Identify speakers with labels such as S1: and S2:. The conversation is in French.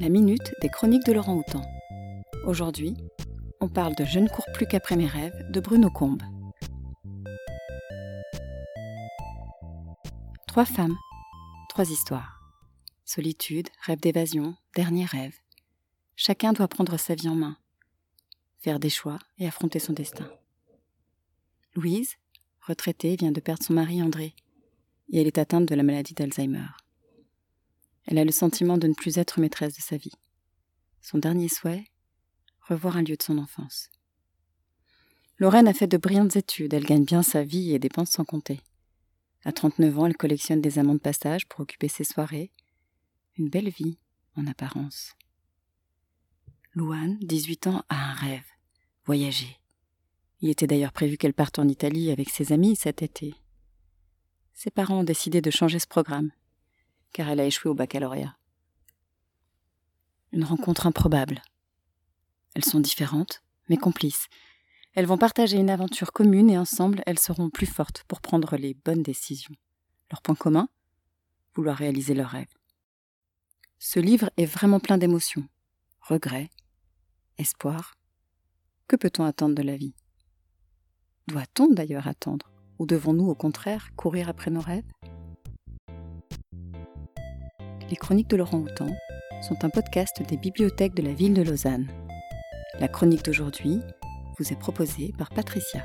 S1: la minute des chroniques de Laurent Houtan. Aujourd'hui, on parle de Je ne cours plus qu'après mes rêves de Bruno Combe. Trois femmes, trois histoires. Solitude, rêve d'évasion, dernier rêve. Chacun doit prendre sa vie en main, faire des choix et affronter son destin. Louise, retraitée, vient de perdre son mari André, et elle est atteinte de la maladie d'Alzheimer. Elle a le sentiment de ne plus être maîtresse de sa vie. Son dernier souhait Revoir un lieu de son enfance. Lorraine a fait de brillantes études, elle gagne bien sa vie et dépense sans compter. À 39 ans, elle collectionne des amants de passage pour occuper ses soirées. Une belle vie, en apparence. Louane, 18 ans, a un rêve voyager. Il était d'ailleurs prévu qu'elle parte en Italie avec ses amis cet été. Ses parents ont décidé de changer ce programme car elle a échoué au baccalauréat. Une rencontre improbable. Elles sont différentes, mais complices. Elles vont partager une aventure commune et ensemble, elles seront plus fortes pour prendre les bonnes décisions. Leur point commun? Vouloir réaliser leurs rêves. Ce livre est vraiment plein d'émotions. Regrets, espoir. Que peut-on attendre de la vie? Doit-on d'ailleurs attendre? Ou devons-nous au contraire courir après nos rêves? Les Chroniques de Laurent Houtan sont un podcast des bibliothèques de la ville de Lausanne. La chronique d'aujourd'hui vous est proposée par Patricia.